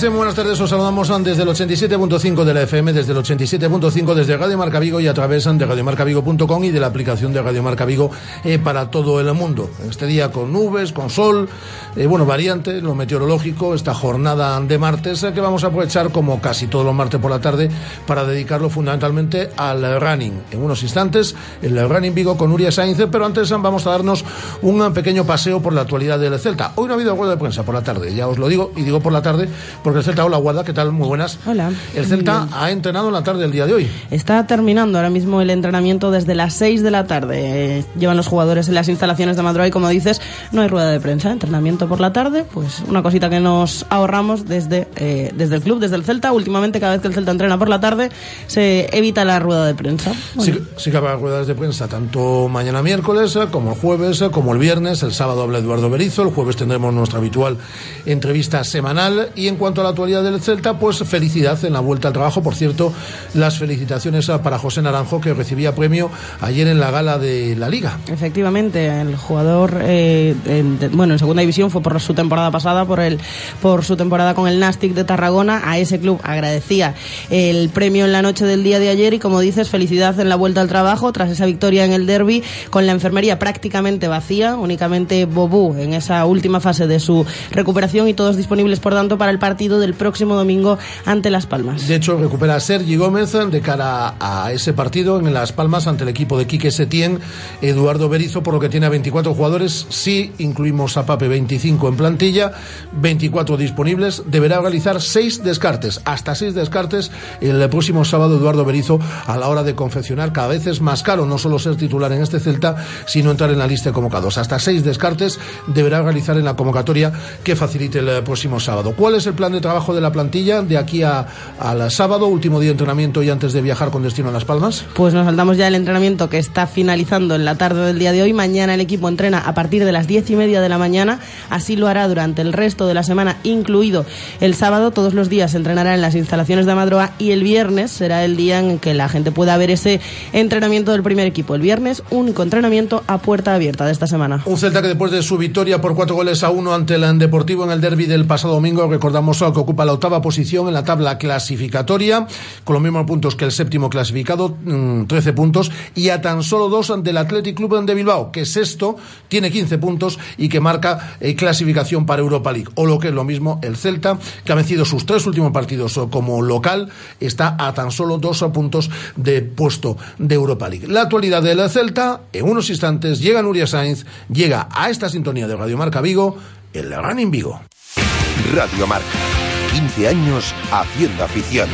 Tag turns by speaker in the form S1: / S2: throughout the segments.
S1: Buenas tardes, os saludamos desde el 87.5 de la FM, desde el 87.5 desde Radio Marca Vigo y a través de radiomarcavigo.com y de la aplicación de Radio Marca Vigo eh, para todo el mundo. Este día con nubes, con sol, eh, bueno, variante, lo meteorológico, esta jornada de martes eh, que vamos a aprovechar como casi todos los martes por la tarde para dedicarlo fundamentalmente al running. En unos instantes, el running Vigo con Nuria Sainz, pero antes vamos a darnos un pequeño paseo por la actualidad del Celta. Hoy no ha habido rueda de prensa por la tarde, ya os lo digo, y digo por la tarde porque el Celta, hola Guada, ¿qué tal? Muy buenas.
S2: Hola.
S1: El Celta ha entrenado en la tarde del día de hoy.
S2: Está terminando ahora mismo el entrenamiento desde las 6 de la tarde. Llevan los jugadores en las instalaciones de Madrid y como dices, no hay rueda de prensa, entrenamiento por la tarde, pues una cosita que nos ahorramos desde, eh, desde el club, desde el Celta. Últimamente, cada vez que el Celta entrena por la tarde, se evita la rueda de prensa.
S1: Sí, sí que habrá ruedas de prensa, tanto mañana miércoles eh, como el jueves, eh, como el viernes. El sábado habla Eduardo Berizo, el jueves tendremos nuestra habitual entrevista semanal. Y en cuanto a la actualidad del Celta, pues felicidad en la vuelta al trabajo. Por cierto, las felicitaciones eh, para José Naranjo, que recibía premio ayer en la gala de la Liga.
S2: Efectivamente, el jugador, eh, bueno, en segunda división fue por su temporada pasada, por el, por su temporada con el Nastic de Tarragona. A ese club agradecía el premio en la noche del día de ayer y, como dices, felicidad en la vuelta al trabajo tras esa victoria en el derby con la enfermería prácticamente vacía, únicamente Bobú en esa última fase de su recuperación y todos disponibles, por tanto, para el partido del próximo domingo ante Las Palmas.
S1: De hecho, recupera a Sergi Gómez de cara a ese partido en Las Palmas ante el equipo de Quique Setién, Eduardo Berizo, por lo que tiene a 24 jugadores. Si incluimos a Pape 25 en plantilla, 24 disponibles, deberá realizar 6 descartes, hasta 6 descartes el próximo sábado Eduardo Berizo a la hora de confeccionar. Cada vez es más caro no solo ser titular en este Celta, sino entrar en la lista de convocados. Hasta 6 descartes deberá realizar en la convocatoria que facilite el próximo sábado. ¿Cuál es el plan de trabajo de la plantilla de aquí a, al sábado, último día de entrenamiento y antes de viajar con destino a Las Palmas?
S2: Pues nos saltamos ya el entrenamiento que está finalizando en la tarde del día de hoy. Mañana el equipo entrena a partir de las diez y media de la mañana. Así lo hará durante el resto de la semana, incluido el sábado. Todos los días entrenará en las instalaciones de Madroa y el viernes será el día en que la gente pueda ver ese entrenamiento del primer equipo. El viernes, único entrenamiento a puerta abierta de esta semana.
S1: Un Celta que después de su victoria por cuatro goles a uno ante el Deportivo en el derby del pasado domingo, recordamos que ocupa la octava posición en la tabla clasificatoria, con los mismos puntos que el séptimo clasificado, mm, 13 puntos, y a tan solo dos del Athletic Club de Bilbao, que es sexto, tiene 15 puntos y que marca eh, clasificación para Europa League. O lo que es lo mismo, el Celta, que ha vencido sus tres últimos partidos como local, está a tan solo dos puntos de puesto de Europa League. La actualidad del Celta, en unos instantes, llega Nuria Sainz, llega a esta sintonía de Radio Marca Vigo, el Running Vigo.
S3: Radio Marca. 15 años haciendo afición.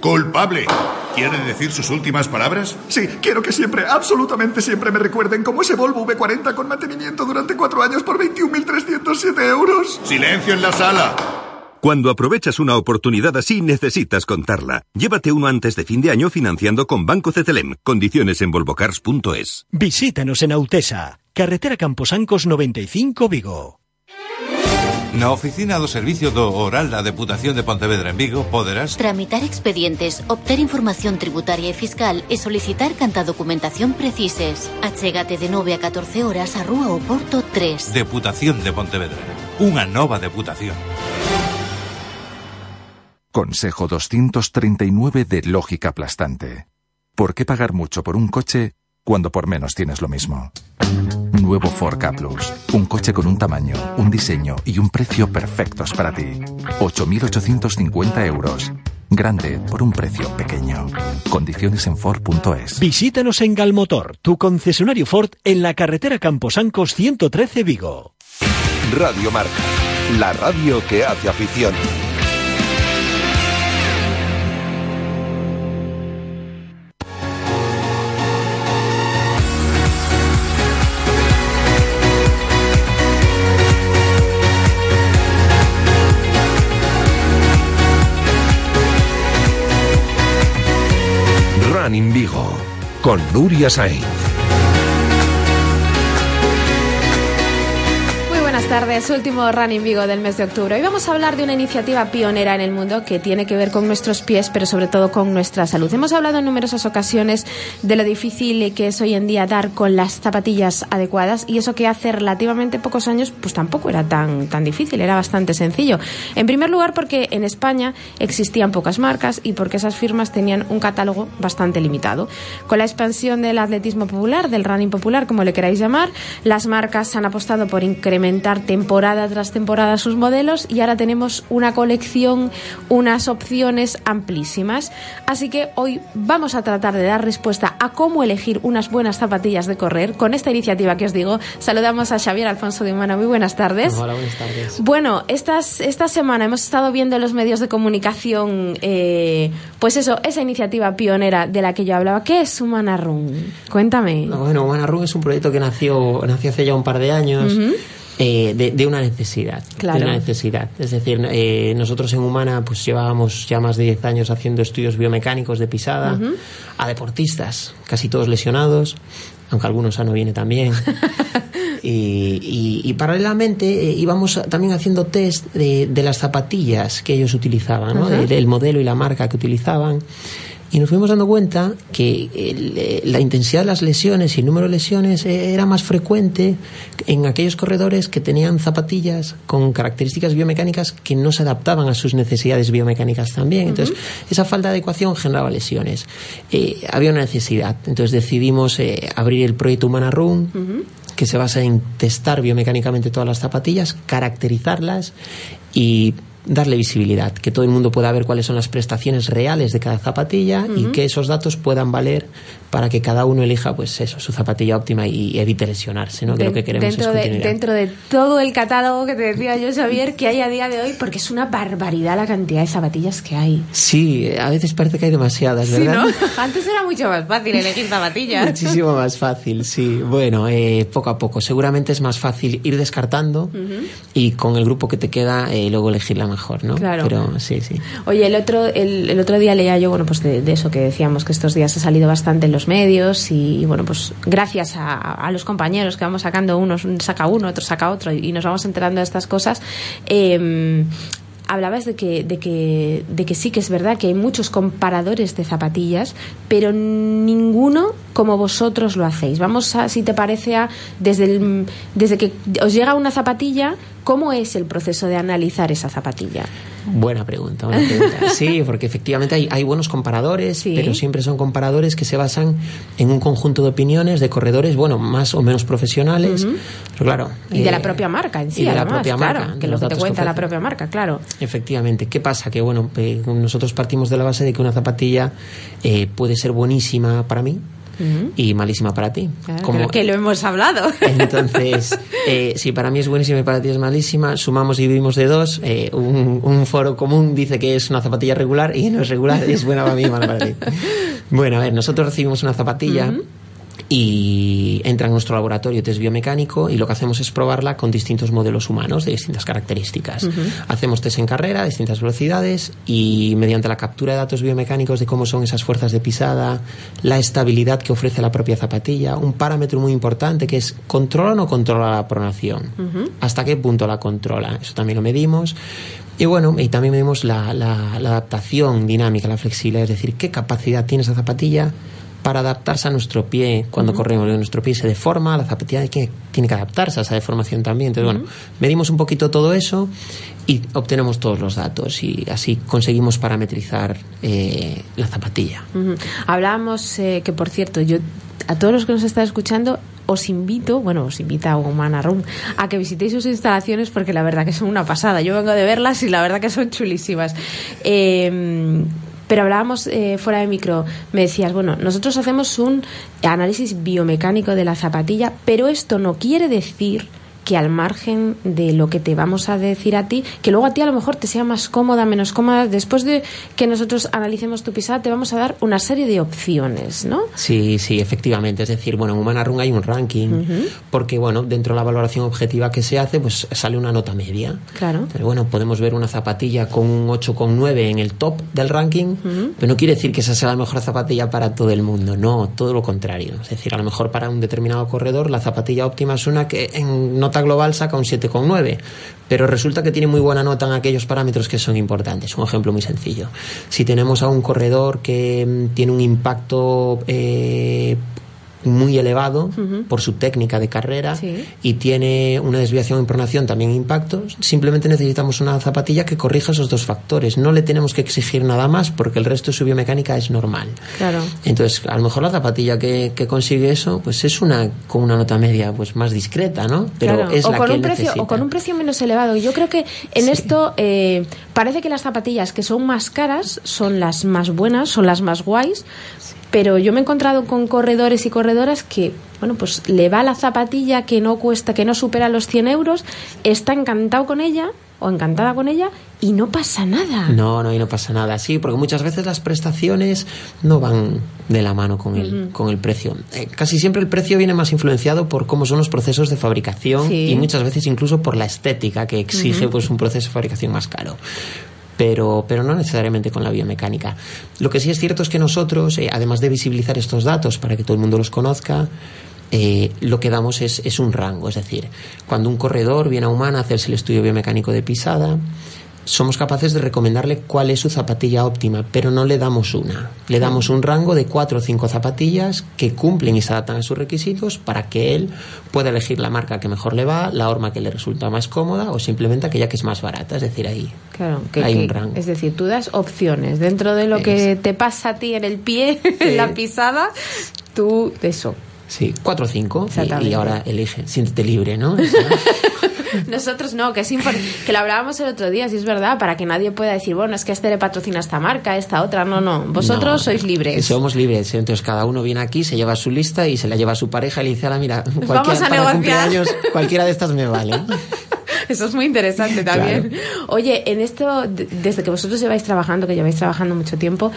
S4: Culpable. ¿Quiere decir sus últimas palabras?
S5: Sí, quiero que siempre, absolutamente siempre me recuerden como ese Volvo V40 con mantenimiento durante cuatro años por 21.307 euros.
S4: Silencio en la sala.
S6: Cuando aprovechas una oportunidad así, necesitas contarla. Llévate uno antes de fin de año financiando con Banco Cetelem. Condiciones en volvocars.es.
S7: Visítanos en Autesa, carretera Camposancos 95 Vigo.
S8: Na oficina do Servicio do Oral da Deputación de Pontevedra en Vigo poderás
S9: Tramitar expedientes, obter información tributaria e fiscal e solicitar canta documentación precises. Achégate de 9 a 14 horas a Rúa Oporto 3.
S8: Deputación de Pontevedra. Unha nova deputación.
S10: Consejo 239 de lógica aplastante. ¿Por qué pagar mucho por un coche cuando por menos tienes lo mismo? Nuevo Ford Ka Plus. Un coche con un tamaño, un diseño y un precio perfectos para ti. 8.850 euros. Grande por un precio pequeño. Condiciones en Ford.es.
S7: Visítanos en Galmotor, tu concesionario Ford en la carretera Camposancos 113 Vigo.
S3: Radio Marca, la radio que hace afición. Running Vigo con Nuria Sainz.
S11: Tardes, último Running Vigo del mes de octubre. Hoy vamos a hablar de una iniciativa pionera en el mundo que tiene que ver con nuestros pies, pero sobre todo con nuestra salud. Hemos hablado en numerosas ocasiones de lo difícil que es hoy en día dar con las zapatillas adecuadas y eso que hace relativamente pocos años pues tampoco era tan, tan difícil, era bastante sencillo. En primer lugar porque en España existían pocas marcas y porque esas firmas tenían un catálogo bastante limitado. Con la expansión del atletismo popular, del running popular, como le queráis llamar, las marcas han apostado por incrementar temporada tras temporada sus modelos y ahora tenemos una colección, unas opciones amplísimas. Así que hoy vamos a tratar de dar respuesta a cómo elegir unas buenas zapatillas de correr con esta iniciativa que os digo. Saludamos a Xavier Alfonso de Humana. Muy buenas tardes.
S12: Hola, buenas tardes.
S11: Bueno, estas, esta semana hemos estado viendo en los medios de comunicación, eh, pues eso, esa iniciativa pionera de la que yo hablaba. ¿Qué es Humana Run? Cuéntame.
S12: No, bueno, Humana Run es un proyecto que nació, nació hace ya un par de años.
S11: Ujú.
S12: Eh, de, de una necesidad.
S11: Claro.
S12: De una necesidad. Es decir, eh, nosotros en Humana pues llevábamos ya más de 10 años haciendo estudios biomecánicos de pisada a deportistas, casi todos lesionados, aunque algunos sano viene también. Y, y- y paralelamente eh, íbamos también haciendo test de, de las zapatillas que ellos utilizaban, ¿no? De- del modelo y la marca que utilizaban. Y nos fuimos dando cuenta que el, eh, la intensidad de las lesiones y el número de lesiones eh, era más frecuente en aquellos corredores que tenían zapatillas con características biomecánicas que no se adaptaban a sus necesidades biomecánicas también. Entonces, esa falta de adecuación generaba lesiones. Eh, había una necesidad. Entonces decidimos eh, abrir el proyecto Humana Run, que se basa en testar biomecánicamente todas las zapatillas, caracterizarlas y darle visibilidad, que todo el mundo pueda ver cuáles son las prestaciones reales de cada zapatilla y que esos datos puedan valer para que cada uno elija pues eso, su zapatilla óptima y evite lesionarse, ¿no? Que lo que queremos
S11: dentro,
S12: es
S11: de,
S12: continuidad.
S11: dentro de todo el catálogo que te decía yo, Xavier, que hay a día de hoy, porque es una barbaridad la cantidad de zapatillas que hay.
S12: Sí, a veces parece que hay demasiadas,
S11: Sí,
S12: ¿verdad?
S11: ¿no? Antes era mucho más fácil elegir zapatillas.
S12: Muchísimo más fácil, sí. Bueno, eh, poco a poco. Seguramente es más fácil ir descartando y con el grupo que te queda eh, luego elegir la mejor, ¿no?
S11: Claro.
S12: Pero sí, sí.
S11: Oye, el otro, el, el otro día leía yo, bueno, pues de, de eso que decíamos, que estos días ha salido bastante en los medios y, bueno, pues gracias a, a los compañeros que vamos sacando, unos saca uno, otro saca otro y nos vamos enterando de estas cosas. eh, Hablabas de que, de, que, de que sí que es verdad que hay muchos comparadores de zapatillas, pero ninguno como vosotros lo hacéis. Vamos a, si te parece, desde, el, desde que os llega una zapatilla, ¿cómo es el proceso de analizar esa zapatilla?
S12: Buena pregunta, buena pregunta. Sí, porque efectivamente hay, hay buenos comparadores, pero siempre son comparadores que se basan en un conjunto de opiniones de corredores, bueno, más o menos profesionales. Pero claro.
S11: Y de
S12: eh,
S11: la propia marca en sí,
S12: y de la
S11: además,
S12: propia
S11: claro,
S12: marca,
S11: que lo que te
S12: que
S11: cuenta la propia marca, claro.
S12: Efectivamente. ¿Qué pasa? Que bueno, eh, nosotros partimos de la base de que una zapatilla eh, puede ser buenísima para mí Y malísima para ti.
S11: Claro,
S12: Como-
S11: que, lo hemos hablado.
S12: Entonces, eh, si para mí es buenísima y para ti es malísima, sumamos y dividimos de dos. eh, un, un foro común dice que es una zapatilla regular y no es regular y es buena para mí y mala para ti. Bueno, a ver, nosotros recibimos una zapatilla y entra en nuestro laboratorio test biomecánico y lo que hacemos es probarla con distintos modelos humanos de distintas características. Hacemos test en carrera distintas velocidades y mediante la captura de datos biomecánicos de cómo son esas fuerzas de pisada, la estabilidad que ofrece la propia zapatilla, un parámetro muy importante que es ¿controla o no controla la pronación? ¿Hasta qué punto la controla? Eso también lo medimos. Y bueno, y también medimos la, la- la adaptación dinámica, la flexibilidad, es decir, qué capacidad tiene esa zapatilla para adaptarse a nuestro pie cuando corremos. Nuestro pie se deforma, la zapatilla que- tiene que adaptarse a esa deformación también. Entonces, bueno, medimos un poquito todo eso y obtenemos todos los datos y así conseguimos parametrizar eh, la zapatilla.
S11: Ujú. Hablábamos eh, que, por cierto, yo a todos los que nos están escuchando os invito, bueno, os invita a Humana Room a que visitéis sus instalaciones porque la verdad que son una pasada. Yo vengo de verlas y la verdad que son chulísimas. Eh, Pero hablábamos eh, fuera de micro, me decías, bueno, nosotros hacemos un análisis biomecánico de la zapatilla, pero esto no quiere decir que al margen de lo que te vamos a decir a ti, que luego a ti a lo mejor te sea más cómoda, menos cómoda, después de que nosotros analicemos tu pisada, te vamos a dar una serie de opciones, ¿no?
S12: Sí, sí, efectivamente. Es decir, bueno, en Humana Run hay un ranking, porque, bueno, dentro de la valoración objetiva que se hace, pues sale una nota media.
S11: Claro.
S12: Pero bueno, podemos ver una zapatilla con un 8,9 en el top del ranking, pero no quiere decir que esa sea la mejor zapatilla para todo el mundo, no, todo lo contrario. Es decir, a lo mejor para un determinado corredor la zapatilla óptima es una que en global saca un 7,9, pero resulta que tiene muy buena nota en aquellos parámetros que son importantes. Un ejemplo muy sencillo. Si tenemos a un corredor que mm, tiene un impacto eh, muy elevado por su técnica de carrera y tiene una desviación en pronación también impacto, simplemente necesitamos una zapatilla que corrija esos dos factores. No le tenemos que exigir nada más porque el resto de su biomecánica es normal.
S11: Claro.
S12: Entonces, a lo mejor la zapatilla que, que consigue eso, pues es una con una nota media pues más discreta, ¿no? Pero
S11: Claro.
S12: es
S11: o
S12: la
S11: con
S12: que
S11: un precio
S12: necesita.
S11: o con un precio menos elevado. Yo creo que en esto eh, parece que las zapatillas que son más caras son las más buenas, son las más guays. Pero yo me he encontrado con corredores y corredoras que, bueno, pues le va la zapatilla que no cuesta, que no supera los 100 euros, está encantado con ella o encantada con ella y no pasa nada.
S12: No, no, y no pasa nada. Sí, porque muchas veces las prestaciones no van de la mano con el, con el precio. Eh, casi siempre el precio viene más influenciado por cómo son los procesos de fabricación
S11: Sí.
S12: y muchas veces incluso por la estética que exige pues un proceso de fabricación más caro. Pero, pero no necesariamente con la biomecánica. Lo que sí es cierto es que nosotros, eh, además de visibilizar estos datos para que todo el mundo los conozca, eh, lo que damos es, es un rango. Es decir, cuando un corredor viene a Humana a hacerse el estudio biomecánico de pisada, somos capaces de recomendarle cuál es su zapatilla óptima, pero no le damos una. Le damos un rango de cuatro o cinco zapatillas que cumplen y se adaptan a sus requisitos para que él pueda elegir la marca que mejor le va, la horma que le resulta más cómoda o simplemente aquella que es más barata. Es decir, ahí
S11: Claro, que,
S12: hay
S11: que-
S12: un rango.
S11: es decir, tú das opciones dentro de lo que te pasa a ti en el pie, en la pisada, tú eso.
S12: Sí, cuatro o cinco. Y, y ahora elige, siéntete libre, ¿no?
S11: Nosotros no, que es que lo hablábamos el otro día, si es verdad, para que nadie pueda decir, bueno, es que este le patrocina esta marca, esta otra, no, no, vosotros
S12: No,
S11: sois libres.
S12: Somos libres. Entonces cada uno viene aquí, se lleva su lista y se la lleva a su pareja y le dice, "Ala, mira, cualquiera,
S11: Vamos a negociar".
S12: cualquiera de estas me vale.
S11: Eso es muy interesante también. Oye, en esto, de- desde que vosotros lleváis trabajando, que lleváis trabajando mucho tiempo,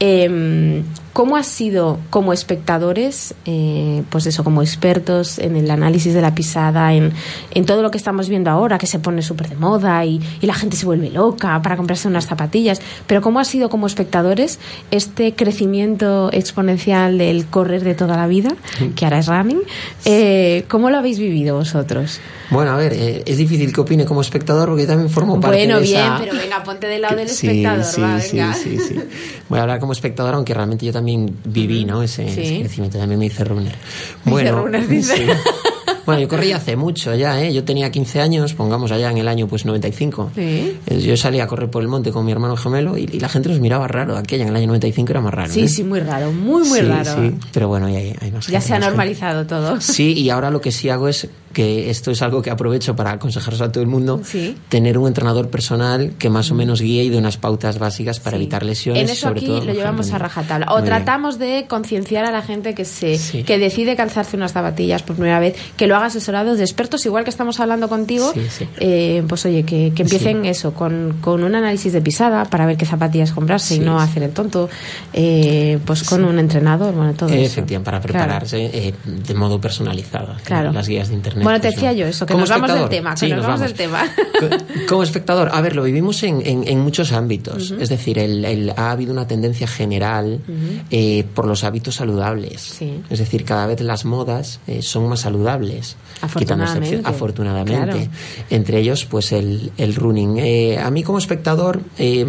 S11: eh, ¿cómo ha sido como espectadores, eh, pues eso, como expertos en el análisis de la pisada, en, en todo lo que estamos viendo ahora, que se pone súper de moda y, y la gente se vuelve loca para comprarse unas zapatillas, pero ¿cómo ha sido como espectadores este crecimiento exponencial del correr de toda la vida, que ahora es running? Eh, ¿Cómo lo habéis vivido vosotros?
S12: Bueno, a ver, eh, es difícil que opine como espectador porque yo también formo parte
S11: Bueno,
S12: de
S11: bien,
S12: esa...
S11: pero venga, ponte del lado del
S12: Sí,
S11: espectador,
S12: sí,
S11: va,
S12: sí,
S11: venga.
S12: sí, sí. Voy a hablar como espectador, aunque realmente yo también viví, ¿no? Ese,
S11: Sí.
S12: ese crecimiento, también me hice runner.
S11: runner, dice.
S12: sí. Bueno, yo corrí hace mucho ya, ¿eh? Yo tenía 15 años, pongamos allá en el año pues 95.
S11: Sí.
S12: Eh, Yo salía a correr por el monte con mi hermano gemelo y, y la gente nos miraba raro. Aquella en el año 95 era más raro.
S11: Sí,
S12: ¿eh?
S11: sí, muy raro, muy, muy
S12: Sí,
S11: raro.
S12: sí. Pero bueno, ya hay, hay más
S11: Ya
S12: gente,
S11: se ha
S12: más gente.
S11: normalizado todo.
S12: Sí, y ahora lo que sí hago es que esto es algo que aprovecho para aconsejaros a todo el mundo,
S11: Sí.
S12: tener un entrenador personal que más o menos guíe y de unas pautas básicas para evitar lesiones.
S11: En eso
S12: sobre
S11: aquí
S12: todo,
S11: lo llevamos a rajatabla. O
S12: Muy bien.
S11: tratamos de concienciar a la gente que se que decide calzarse unas zapatillas por primera vez, que lo haga asesorado de expertos, igual que estamos hablando contigo. Eh, pues oye, que, que empiecen eso, con, con un análisis de pisada para ver qué zapatillas comprarse y no hacer el tonto. eh, pues con un entrenador, bueno, todo eso.
S12: Efectivamente, para
S11: Claro.
S12: prepararse eh, de modo personalizado.
S11: Claro.
S12: Las guías de internet.
S11: Bueno, te decía yo eso, que
S12: Como
S11: nos vamos del tema, que
S12: sí,
S11: nos,
S12: nos
S11: vamos del tema.
S12: Como espectador, a ver, lo vivimos en, en- en muchos ámbitos.
S11: Ujú.
S12: Es decir, el- el- ha habido una tendencia general
S11: Ujú.
S12: eh, por los hábitos saludables.
S11: Sí.
S12: Es decir, cada vez las modas eh, son más saludables.
S11: Afortunadamente.
S12: afortunadamente.
S11: Claro.
S12: Entre ellos, pues el, el running. Eh, a mí como espectador eh,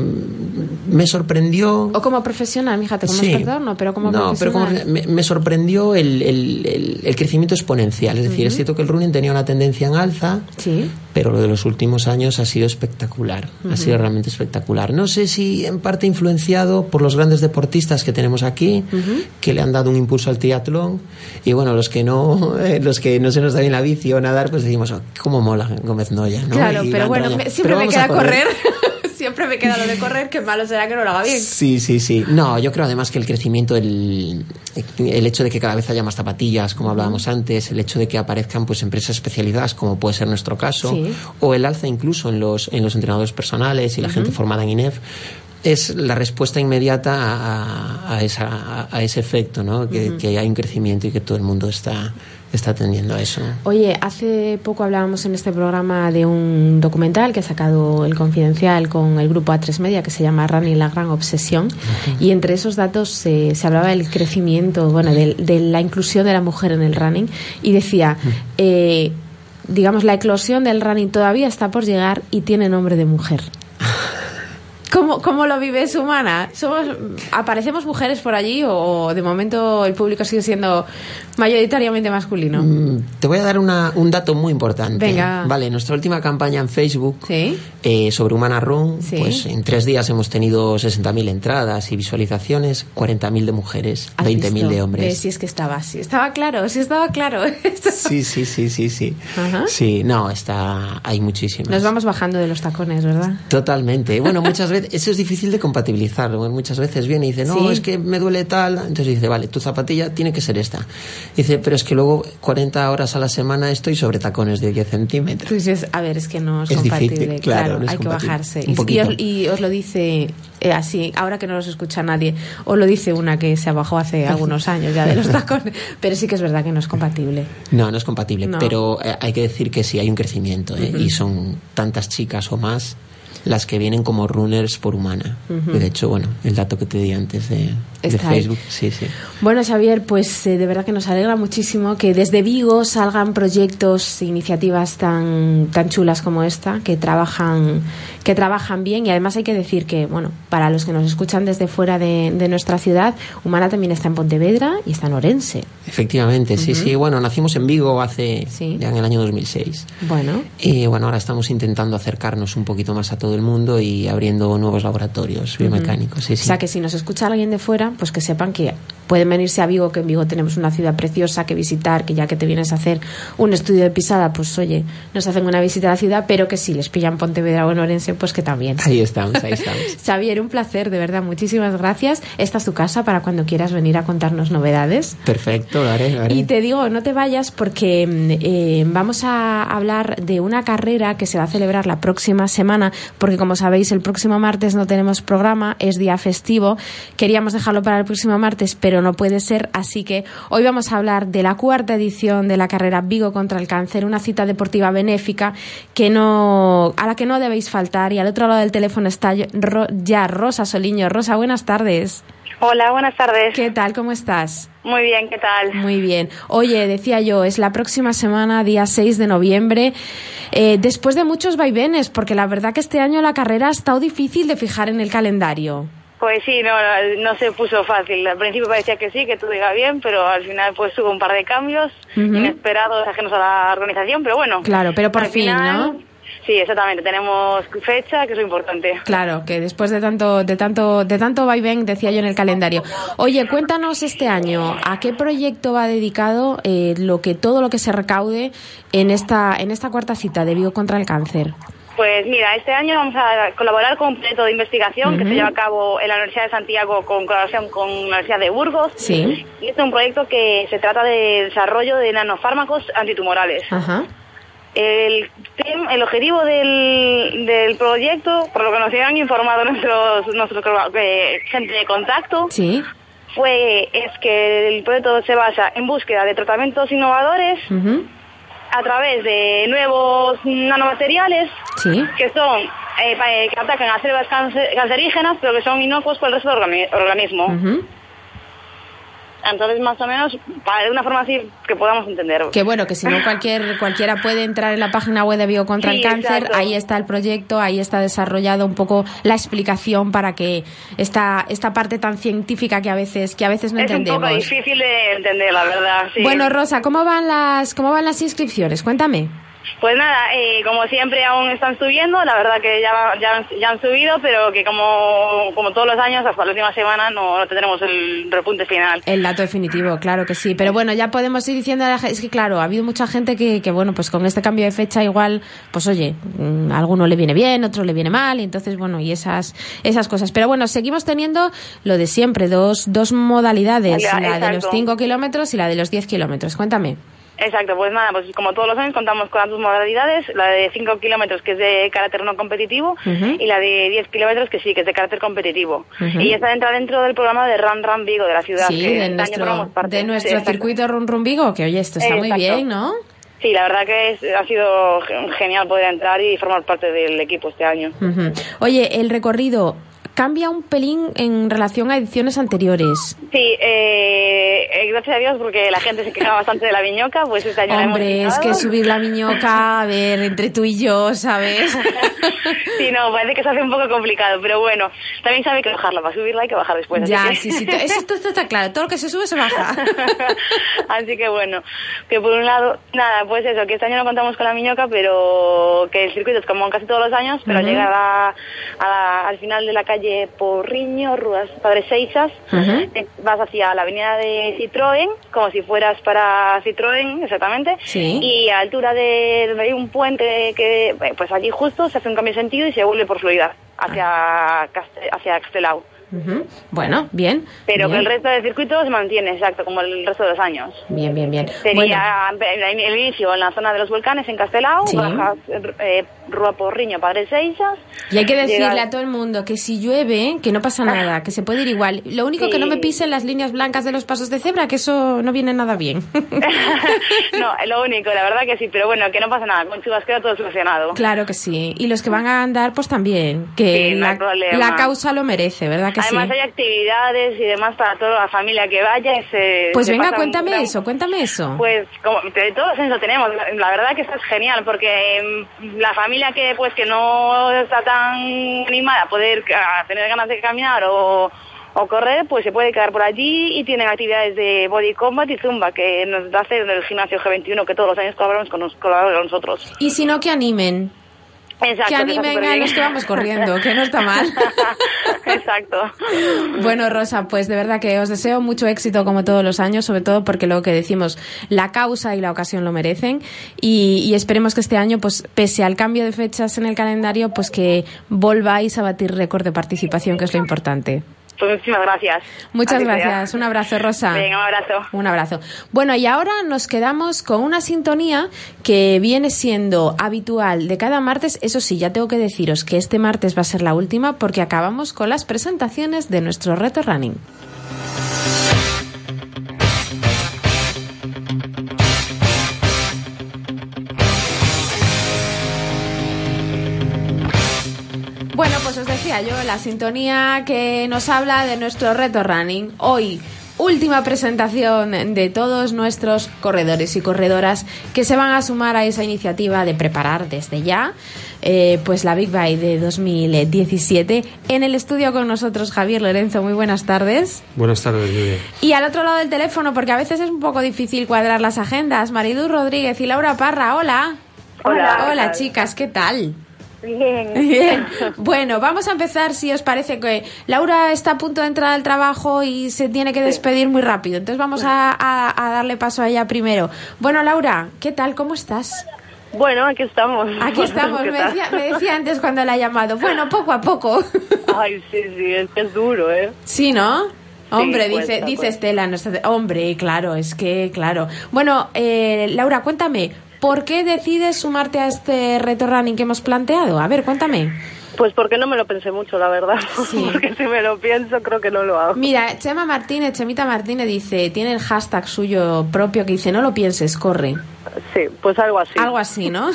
S12: me sorprendió...
S11: O como profesional, fíjate, como
S12: Sí.
S11: espectador no, pero como
S12: no, pero como-
S11: profesional.
S12: me, me sorprendió el, el- crecimiento exponencial. Es decir,
S11: Ujú.
S12: es cierto que el running tenía una tendencia en alza,
S11: Sí.
S12: pero lo de los últimos años ha sido espectacular. Ha sido realmente espectacular. No sé si en parte influenciado por los grandes deportistas que tenemos aquí, que le han dado un impulso al triatlón. Y bueno, los que no, eh, los que no se nos da bien la bici o nadar, pues decimos, "Oh, cómo mola Gómez Noya, ¿no?
S11: Claro,
S12: Y
S11: pero bueno,
S12: Raya".
S11: me- siempre
S12: Pero
S11: me queda correr. siempre me queda lo de correr, que malo será que no lo haga bien.
S12: Sí, sí, sí. No, yo creo además que el crecimiento, el, el hecho de que cada vez haya más zapatillas, como hablábamos antes, el hecho de que aparezcan pues empresas especializadas, como puede ser nuestro caso,
S11: Sí.
S12: o el alza incluso en los, en los entrenadores personales y la gente formada en INEF, es la respuesta inmediata a, a- a esa, a, a ese efecto, ¿no? Que,
S11: Ujú.
S12: que hay un crecimiento y que todo el mundo está, está atendiendo a eso.
S11: Oye, hace poco hablábamos en este programa de un documental que ha sacado el Confidencial con el grupo A3 Media que se llama Running la gran obsesión y entre esos datos eh, se hablaba del crecimiento, bueno, de, de la inclusión de la mujer en el running y decía, eh, digamos, la eclosión del running todavía está por llegar y tiene nombre de mujer. ¿Cómo, ¿Cómo lo vives, humana? ¿Somos, ¿Aparecemos mujeres por allí o de momento el público sigue siendo mayoritariamente masculino?
S12: Mm, Te voy a dar una- un dato muy importante.
S11: Venga.
S12: Vale, nuestra última campaña en Facebook
S11: Sí.
S12: eh, sobre Humana Run,
S11: Sí.
S12: pues en tres días hemos tenido 60.000 entradas y visualizaciones, 40.000 de mujeres,
S11: ¿Has
S12: 20.000
S11: visto?
S12: de hombres.
S11: si es que estaba así. Estaba claro, sí estaba claro.
S12: Sí, sí, sí, sí, sí.
S11: Ajá.
S12: Sí, no, está, hay muchísimas.
S11: Nos vamos bajando de los tacones, ¿verdad?
S12: Totalmente. Bueno, muchas veces, eso es difícil de compatibilizar. Muchas veces viene y dice, no,
S11: Sí.
S12: es que me duele tal. Entonces dice, vale, tu zapatilla tiene que ser esta. Dice, pero es que luego 40 horas a la semana estoy sobre tacones de 10 centímetros.
S11: Tú dices, a ver, es que no es,
S12: Es
S11: compatible.
S12: difícil, claro, no es
S11: hay que bajarse. Y- os, y os lo dice eh, así, ahora que no los escucha nadie, os lo dice una que se bajó hace algunos años ya de los tacones. Pero sí que es verdad que no es compatible.
S12: No, no es compatible,
S11: No.
S12: pero eh, hay que decir que sí hay un crecimiento ¿eh? Y son tantas chicas o más las que vienen como runners por humana. De hecho, bueno, el dato que te di antes de, de
S11: ahí.
S12: Facebook, sí, sí.
S11: Bueno, Xavier, pues eh, de verdad que nos alegra muchísimo que desde Vigo salgan proyectos e iniciativas tan, tan chulas como esta, que trabajan, que trabajan bien y además hay que decir que, bueno, para los que nos escuchan desde fuera de, de nuestra ciudad, Humana también está en Pontevedra y está en Orense.
S12: Efectivamente, sí, sí. Bueno, nacimos en Vigo hace ya en el año 2006.
S11: Bueno,
S12: Y bueno, ahora estamos intentando acercarnos un poquito más a todo el mundo y abriendo nuevos laboratorios biomecánicos. Sí,
S11: O sea que si nos escucha alguien de fuera, pues que sepan que pueden venirse a Vigo, que en Vigo tenemos una ciudad preciosa que visitar, que ya que te vienes a hacer un estudio de pisada, pues oye, nos hacen una visita a la ciudad, pero que si les pillan Pontevedra o en Orense, pues que también.
S12: Ahí estamos, ahí estamos.
S11: Xavier, un placer, de verdad, muchísimas gracias. Esta es tu casa para cuando quieras venir a contarnos novedades.
S12: Perfecto, lo haré, lo haré.
S11: Y te digo, no te vayas porque mm, eh, vamos a hablar de una carrera que se va a celebrar la próxima semana, porque como sabéis, el próximo martes no tenemos programa, es día festivo. Queríamos dejarlo para el próximo martes, pero no puede ser, así que hoy vamos a hablar de la cuarta edición de la carrera Vigo contra el cáncer, una cita deportiva benéfica que no, a la que no debéis faltar. Y al otro lado del teléfono está ya Rosa Soliño. Rosa, buenas tardes.
S13: Hola, buenas tardes.
S11: ¿Qué tal? ¿Cómo estás?
S13: Muy bien, ¿qué tal?
S11: Muy bien. Oye, decía yo, es la próxima semana, día 6 de noviembre, eh, después de muchos vaivenes, porque la verdad que este año la carrera ha estado difícil de fijar en el calendario.
S13: Pues sí, no, no se puso fácil. Al principio parecía que sí, que todo iba bien, pero al final pues hubo un par de cambios inesperados ajenos a la organización, pero bueno.
S11: Claro, pero por fin,
S13: final-
S11: ¿no?
S13: Sí, exactamente. Tenemos fecha, que es lo importante.
S11: Claro, que después de tanto, de tanto, de tanto vaivén, decía yo en el calendario. Oye, cuéntanos este año, ¿a qué proyecto va dedicado eh, lo que, todo lo que se recaude en esta, en esta cuarta cita de Vigo contra el cáncer?
S13: Pues mira, este año vamos a colaborar con un proyecto de investigación que se lleva a cabo en la Universidad de Santiago con colaboración con la Universidad de Burgos.
S11: Sí.
S13: Y este es un proyecto que se trata de desarrollo de nanofármacos antitumorales.
S11: Ajá.
S13: El, el objetivo del, del proyecto, por lo que nos han informado nuestros, nuestros eh, gente de contacto,
S11: Sí.
S13: fue es que el proyecto se basa en búsqueda de tratamientos innovadores
S11: Ujú.
S13: A través de nuevos nanomateriales
S11: Sí.
S13: que son eh, eh, que atacan a células cancerígenas, pero que son inocuos para el resto del organi- organismo. Entonces, más o menos, de una forma así que podamos entender.
S11: Que bueno, que si no cualquier, cualquiera puede entrar en la página web de Vigo contra
S13: Sí,
S11: el Cáncer,
S13: exacto.
S11: ahí está el proyecto, ahí está desarrollado un poco la explicación para que esta, esta parte tan científica que a veces, que a veces no
S13: es un
S11: entendemos.
S13: poco difícil de entender, la verdad. sí.
S11: Bueno, Rosa, ¿cómo van las, cómo van las inscripciones? Cuéntame.
S13: Pues nada, eh, como siempre aún están subiendo, la verdad que ya, ya, han- ya han subido, pero que como, como todos los años, hasta la última semana no, no tendremos el repunte final.
S11: El dato definitivo, claro que sí. Pero bueno, ya podemos ir diciendo a la gente, es que claro, ha habido mucha gente que, que bueno, pues con este cambio de fecha igual, pues oye, mm, a alguno le viene bien, otro le viene mal, y entonces bueno, y esas, esas cosas. Pero bueno, seguimos teniendo lo de siempre, dos, dos modalidades, la de los
S13: exacto.
S11: 5 kilómetros y la de los 10 kilómetros. Cuéntame.
S13: Exacto, pues nada, pues como todos los años contamos con las dos modalidades, la de 5 kilómetros que es de carácter no competitivo y la de 10 kilómetros que sí, que es de carácter competitivo. Y esta entra dentro del programa de Run Run Vigo de la ciudad.
S11: Sí,
S13: que
S11: de
S13: este
S11: nuestro,
S13: parte.
S11: de nuestro
S13: Sí,
S11: circuito Run Run Vigo, que oye, esto está muy bien, ¿no?
S13: Sí, la verdad que es- ha sido ge- genial poder entrar y formar parte del equipo este año.
S11: Oye, el recorrido cambia un pelín en relación a ediciones anteriores.
S13: Sí, eh, eh, gracias a Dios porque la gente se quejaba bastante de la viñoca, pues este año la hemos
S11: Hombre, es que subir la miñoca, a ver, entre tú y yo, ¿sabes?
S13: Sí, no, parece que se hace un poco complicado, pero bueno, también sabe que bajarla, para subirla hay que bajar después. así
S11: ya,
S13: que-
S11: sí, sí, to- eso esto está claro, todo lo que se sube se baja.
S13: Así que bueno, que por un lado, nada, pues eso, que este año no contamos con la miñoca, pero que el circuito es como en casi todos los años, pero
S11: Ujú.
S13: llega a la- a la- al final de la calle Porriño, Ruas Padre Seixas,
S11: Ujú.
S13: eh, vas hacia la avenida de Citroën, como si fueras para Citroën, exactamente,
S11: Sí.
S13: y a altura de donde hay un puente que, eh, pues allí justo se hace un cambio de sentido y se vuelve por fluidad hacia, Caste- hacia
S11: Bueno, bien.
S13: Pero que
S11: bien.
S13: el resto del circuito se mantiene, exacto, como el resto de los años.
S11: Bien, bien, bien. Bueno,
S13: Sería el el inicio en la zona de los volcanes en Castelao,
S11: Sí.
S13: bajas eh, Rúa Porriño, Padre Seixas.
S11: y hay que decirle
S13: llegas-
S11: a todo el mundo que si llueve, que no pasa nada, que se puede ir igual. Lo único que no me
S13: Sí.
S11: pisen las líneas blancas de los pasos de cebra, que eso no viene nada bien.
S13: no, lo único, la verdad que sí, pero bueno, que no pasa nada, con chubas queda todo solucionado.
S11: claro que sí. Y los que van a andar, pues también, que
S13: Sí, no
S11: la,
S13: problema.
S11: la causa lo merece, ¿verdad que
S13: Además
S11: sí?
S13: hay actividades y demás para toda la familia que vaya. y se-
S11: Pues
S13: se
S11: venga, cuéntame
S13: gran-
S11: eso, cuéntame eso.
S13: Pues como de todos lo tenemos, la, verdad que esto es genial porque mm, la familia que pues que no está tan animada a poder a tener ganas de caminar o, o correr, pues se puede quedar por allí y tienen actividades de body combat y zumba que nos hace en el gimnasio G21 que todos los años colaboramos con, nos- colaboran con nosotros.
S11: Y si no, que animen.
S13: Exacto,
S11: que animen a los que vamos corriendo, que no está mal.
S13: Exacto.
S11: Bueno, Rosa, pues de verdad que os deseo mucho éxito como todos los años, sobre todo porque lo que decimos, la causa y la ocasión lo merecen y, y esperemos que este año, pues pese al cambio de fechas en el calendario, pues que volváis a batir récord de participación, que es lo importante.
S13: Pues muchísimas gracias.
S11: Muchas
S13: Así sea.
S11: gracias. Un abrazo, Rosa.
S13: Venga, un abrazo.
S11: Un abrazo. Bueno, y ahora nos quedamos con una sintonía que viene siendo habitual de cada martes. Eso sí, ya tengo que deciros que este martes va a ser la última porque acabamos con las presentaciones de nuestro reto running. Decía yo, la sintonía que nos habla de nuestro reto running. Hoy, última presentación de todos nuestros corredores y corredoras que se van a sumar a esa iniciativa de preparar desde ya eh, pues la Big Bike de 2017. En el estudio con nosotros Javier Lorenzo, muy buenas tardes.
S14: Buenas tardes, Lluvia.
S11: Y al otro lado del teléfono, porque a veces es un poco difícil cuadrar las agendas, Maridú Rodríguez y Laura Parra, hola.
S13: Hola.
S11: Hola, chicas, ¿qué tal?
S13: Bien.
S11: Bien. Bueno, vamos a empezar si os parece que Laura está a punto de entrar al trabajo y se tiene que despedir muy rápido. Entonces vamos a, a- a darle paso a ella primero. Bueno, Laura, ¿qué tal? ¿Cómo estás?
S13: Bueno, aquí estamos.
S11: Aquí estamos.
S13: ¿Qué
S11: Me decía, me decía antes cuando la ha llamado. Bueno, poco a poco.
S13: Ay, sí, sí, es que es duro, ¿eh?
S11: Sí, ¿no? Hombre, dice, dice
S13: cuesta.
S11: Estela. no está- hombre, claro, es que, claro. Bueno, eh, Laura, cuéntame, ¿por qué decides sumarte a este reto running que hemos planteado? A ver, cuéntame.
S15: Pues porque no me lo pensé mucho, la verdad. porque si me lo pienso, creo que no lo hago.
S11: Mira, Chema Martínez, Chemita Martínez dice, tiene el hashtag suyo propio que dice, no lo pienses, corre.
S15: Sí, pues algo así.
S11: Algo así, ¿no?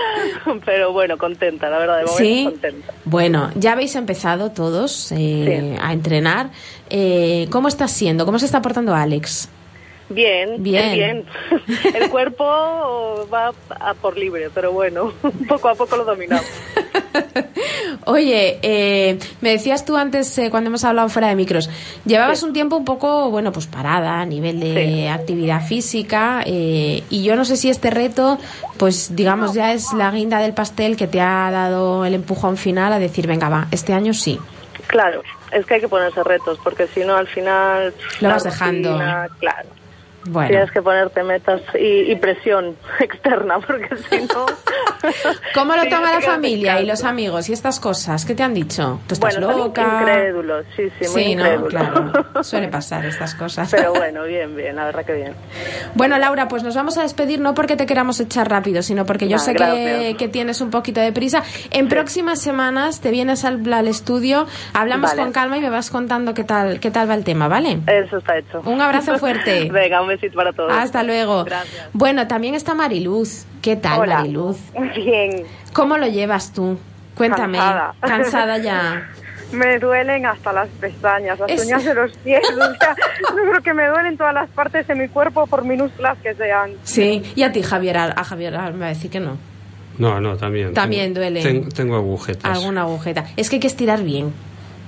S15: Pero bueno, contenta, la verdad, de momento
S11: Sí.
S15: contenta.
S11: Bueno, ya habéis empezado todos eh, a entrenar. Eh, ¿Cómo está siendo? ¿Cómo se está portando Alex?
S15: Bien,
S11: Bien.
S15: bien. El cuerpo va a por libre, pero bueno, poco a poco lo dominamos.
S11: Oye, eh, me decías tú antes, eh, cuando hemos hablado fuera de micros, llevabas un tiempo un poco, bueno, pues parada a nivel de actividad física eh, y yo no sé si este reto, pues digamos ya es la guinda del pastel que te ha dado el empujón final a decir, venga, va, este año sí.
S15: Claro, es que hay que ponerse retos, porque si no, al final...
S11: Lo vas dejando.
S15: rutina, Claro.
S11: Bueno.
S15: Tienes que ponerte metas y, y presión externa, porque si no...
S11: ¿Cómo lo toma la familia y los amigos y estas cosas? ¿Qué te han dicho? ¿Tú estás
S15: Bueno,
S11: loca?
S15: incrédulos, sí, sí, muy
S11: Sí, ¿no? Claro, suele pasar estas cosas.
S15: Pero bueno, bien, bien, la verdad que bien.
S11: Bueno, Laura, pues nos vamos a despedir no porque te queramos echar rápido, sino porque yo
S15: Ah,
S11: sé que, tienes un poquito de prisa. En próximas semanas te vienes al, al estudio, hablamos
S15: Vale.
S11: con calma y me vas contando qué tal, qué tal va el tema, ¿vale?
S15: Eso está hecho.
S11: Un abrazo fuerte.
S15: Venga, un besito para todos.
S11: Hasta luego.
S15: Gracias.
S11: Bueno, también está Mariluz. ¿Qué tal,
S15: Hola.
S11: Mariluz?
S15: Bien.
S11: ¿Cómo lo llevas tú? Cuéntame.
S15: Cansada.
S11: Cansada ya.
S15: Me duelen hasta las pestañas, las
S11: Es-
S15: uñas de los pies. O sea, yo creo que me duelen todas las partes de mi cuerpo, por minúsculas que sean.
S11: Sí, y a ti, Javier, a a Javier me va a decir que no.
S14: No, no, también.
S11: También
S14: tengo-
S11: duele.
S14: ten- tengo agujetas.
S11: Alguna agujeta. Es que hay que estirar bien.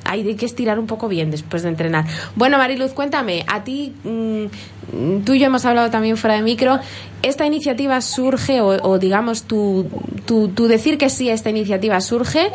S11: Hay que estirar un poco bien después de entrenar. Bueno, Mariluz, cuéntame, a ti, mm, tú y yo hemos hablado también fuera de micro, ¿esta iniciativa surge, o, o digamos, tu, tu, tu decir que sí a esta iniciativa surge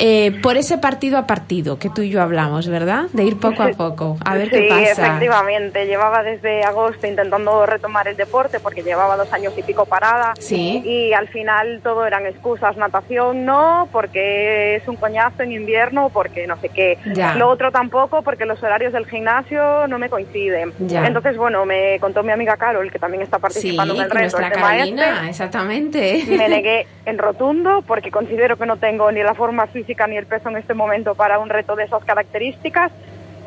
S11: eh, por ese partido a partido que tú y yo hablamos, ¿verdad? De ir poco a poco, a ver
S15: sí,
S11: qué pasa.
S15: efectivamente. Llevaba desde agosto intentando retomar el deporte porque llevaba dos años y pico parada.
S11: Sí.
S15: Y al final todo eran excusas. Natación no, porque es un coñazo en invierno, porque no sé qué.
S11: Ya.
S15: Lo otro tampoco, porque los horarios del gimnasio no me coinciden.
S11: Ya.
S15: Entonces, bueno, me contó mi amiga Carol, que también está
S11: Sí,
S15: participando en el reto.
S11: nuestra Carolina,
S15: este.
S11: exactamente.
S15: Me negué en rotundo porque considero que no tengo ni la forma física ni el peso en este momento para un reto de esas características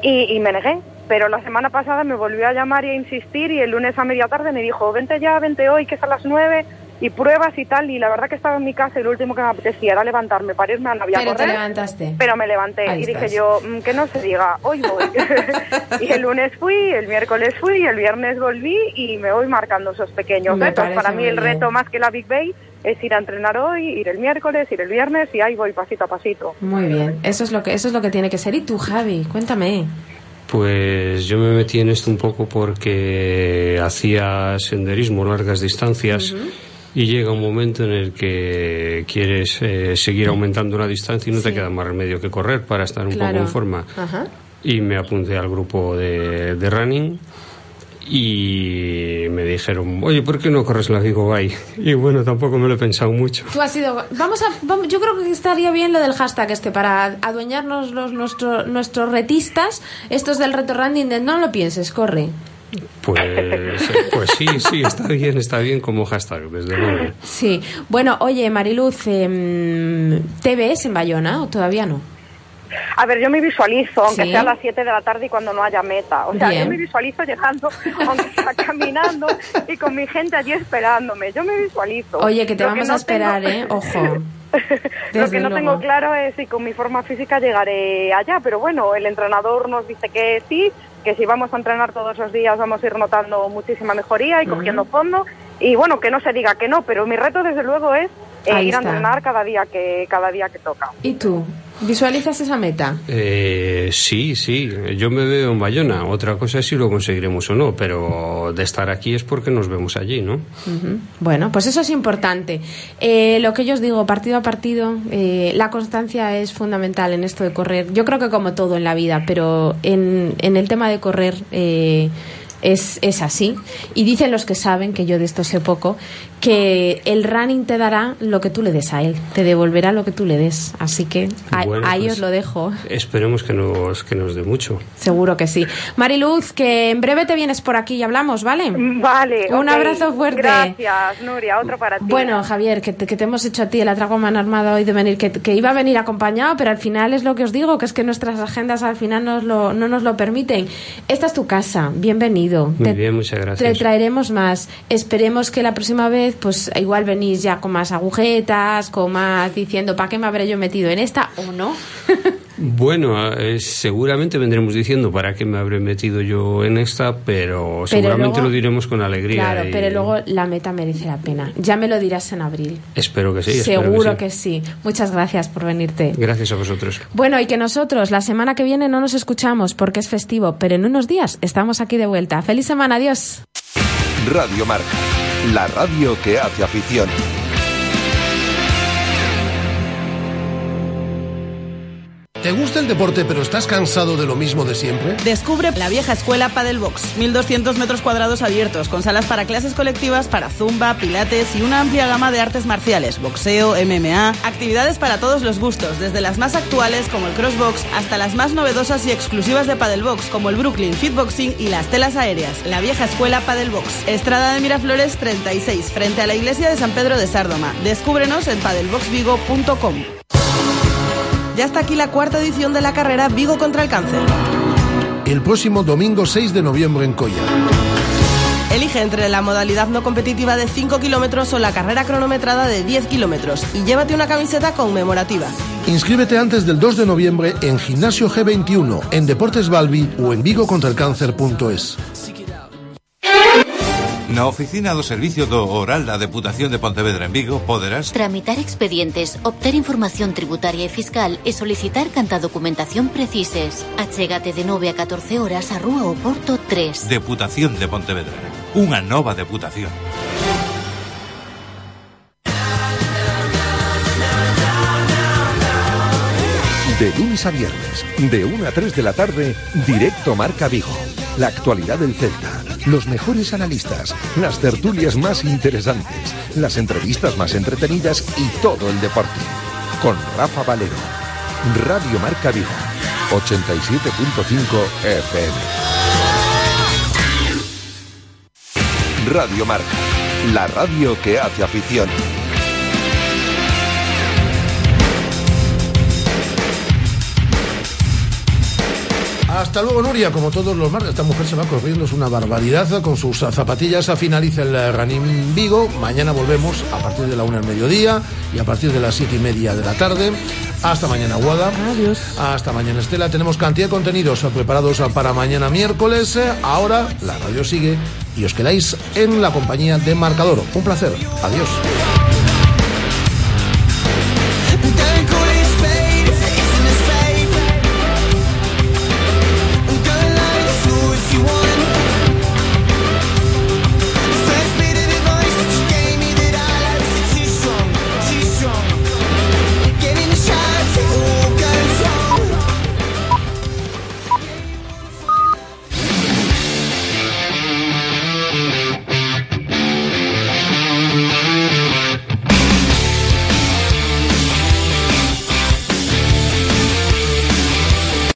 S15: y, y me negué. Pero la semana pasada me volvió a llamar y a insistir y el lunes a media tarde me dijo, vente ya, vente hoy, que es a las nueve y pruebas y tal. Y la verdad que estaba en mi casa y lo último que me apetecía era levantarme para irme a la vía
S11: Pero te
S15: correr.
S11: levantaste.
S15: Pero me levanté
S11: Ahí
S15: y dije yo, "Mm, que no se diga, hoy voy. y el lunes fui, el miércoles fui, el viernes volví y me voy marcando esos pequeños
S11: Me
S15: retos. Para mí el
S11: bien.
S15: reto más que la Big Bay es ir a entrenar hoy, ir el miércoles, ir el viernes y ahí voy pasito a pasito.
S11: Muy bien, eso es lo que eso es lo que tiene que ser. ¿Y tú, Javi? Cuéntame.
S14: Pues yo me metí en esto un poco porque hacía senderismo, largas distancias, y llega un momento en el que quieres eh, seguir aumentando la distancia y no te queda más remedio que correr para estar un
S11: Claro.
S14: poco en forma.
S11: Ajá.
S14: Y me apunté al grupo de, de running y me dijeron, oye, ¿por qué no corres la Vigo Bay? Y bueno, tampoco me lo he pensado mucho.
S11: Tú has sido. Vamos a. vamos- yo creo que estaría bien lo del hashtag este para adueñarnos los nuestro, nuestros retistas, estos del reto running. De, no lo pienses, corre.
S14: Pues, pues sí, sí, está bien, está bien como hashtag, desde luego.
S11: Sí. Bueno, oye, Mariluz, em, ¿te ves en Bayona o todavía no?
S15: A ver, yo me visualizo, aunque
S11: Sí.
S15: sea a las 7 de la tarde y cuando no haya meta. O sea,
S11: Bien.
S15: yo me visualizo llegando, aunque sea caminando y con mi gente allí esperándome. Yo me visualizo.
S11: Oye, que te
S15: Lo
S11: vamos
S15: no
S11: a esperar,
S15: tengo-
S11: ¿eh? Ojo.
S15: Lo que no
S11: luego.
S15: tengo claro es si con mi forma física llegaré allá, pero bueno, el entrenador nos dice que sí, que si vamos a entrenar todos los días vamos a ir notando muchísima mejoría y cogiendo fondo. Y bueno, que no se diga que no, pero mi reto desde luego es eh, ir a
S11: está.
S15: entrenar cada día que cada día que toca.
S11: ¿Y tú? ¿Visualizas esa meta?
S14: Eh, sí, sí, yo me veo en Bayona. Otra cosa es si lo conseguiremos o no, pero de estar aquí es porque nos vemos allí, ¿no?
S11: Bueno, pues eso es importante. Eh, lo que yo os digo, partido a partido, eh, la constancia es fundamental en esto de correr. Yo creo que como todo en la vida, pero en, en el tema de correr eh, es, es así. Y dicen los que saben, que yo de esto sé poco, que el running te dará lo que tú le des a él, te devolverá lo que tú le des. Así que a-
S14: Bueno,
S11: ahí
S14: pues-
S11: os lo dejo.
S14: Esperemos que nos, que nos dé mucho.
S11: Seguro que sí. Mariluz, que en breve te vienes por aquí y hablamos, ¿vale?
S15: Vale.
S11: Un abrazo fuerte.
S15: Gracias, Nuria. Otro para ti.
S11: Bueno, Javier, que te, que te hemos hecho a ti el atraco a mano armada hoy de venir, que, que iba a venir acompañado, pero al final es lo que os digo, que es que nuestras agendas al final nos lo, no nos lo permiten. Esta es tu casa, bienvenido.
S14: Muy
S11: Te-
S14: bien, muchas
S11: Te
S14: gracias.
S11: traeremos más. Esperemos que la próxima vez, pues igual venís ya con más agujetas, con más diciendo, ¿para qué me habré yo metido en esta o no?
S14: Bueno, eh, seguramente vendremos diciendo para qué me habré metido yo en esta, pero, seguramente
S11: luego-
S14: lo diremos con alegría.
S11: Claro,
S14: y
S11: pero luego la meta merece la pena. Ya me lo dirás en abril.
S14: Espero que sí.
S11: Seguro
S14: que
S11: que sí. Muchas gracias por venirte.
S14: Gracias a vosotros.
S11: Bueno, y que nosotros la semana que viene no nos escuchamos porque es festivo, pero en unos días estamos aquí de vuelta. ¡Feliz semana! ¡Adiós!
S3: Radio Marca, la radio que hace afición.
S1: ¿Te gusta el deporte pero estás cansado de lo mismo de siempre?
S2: Descubre la vieja escuela Padelbox. 1200 metros cuadrados abiertos, con salas para clases colectivas para zumba, pilates y una amplia gama de artes marciales, boxeo, MMA, actividades para todos los gustos, desde las más actuales como el crossbox hasta las más novedosas y exclusivas de Padelbox como el Brooklyn Fitboxing y las telas aéreas. La vieja escuela Padelbox. Estrada de Miraflores 36, frente a la iglesia de San Pedro de Sárdoma. Descúbrenos en padelboxvigo.com. Ya está aquí la cuarta edición de la carrera Vigo contra el cáncer.
S1: El próximo domingo 6 de noviembre en Coya.
S2: Elige entre la modalidad no competitiva de 5 kilómetros o la carrera cronometrada de 10 kilómetros y llévate una camiseta conmemorativa.
S1: Inscríbete antes del 2 de noviembre en Gimnasio G21, en Deportes Balbi o en vigocontraelcáncer.es.
S8: Na oficina do Servicio do Oral da Deputación de Pontevedra en Vigo poderás
S9: Tramitar expedientes, obter información tributaria e fiscal e solicitar canta documentación precises. Achégate de 9 a 14 horas a Rúa Oporto 3.
S8: Deputación de Pontevedra. Unha nova deputación.
S3: De lunes a viernes, de 1 a 3 de la tarde, directo Marca Vigo. La actualidad del Celta, los mejores analistas, las tertulias más interesantes, las entrevistas más entretenidas y todo el deporte. Con Rafa Valero. Radio Marca Vigo, 87.5 FM. Radio Marca, la radio que hace afición.
S1: Hasta luego, Nuria. Como todos los martes, esta mujer se va corriendo, es una barbaridad. Con sus zapatillas finaliza el eh, Running Vigo. Mañana volvemos a partir de la una del mediodía y a partir de las siete y media de la tarde. Hasta mañana, Guada.
S2: Adiós.
S1: Hasta mañana, Estela. Tenemos cantidad de contenidos eh, preparados eh, para mañana miércoles. Ahora la radio sigue y os quedáis en la compañía de Marcador. Un placer. Adiós.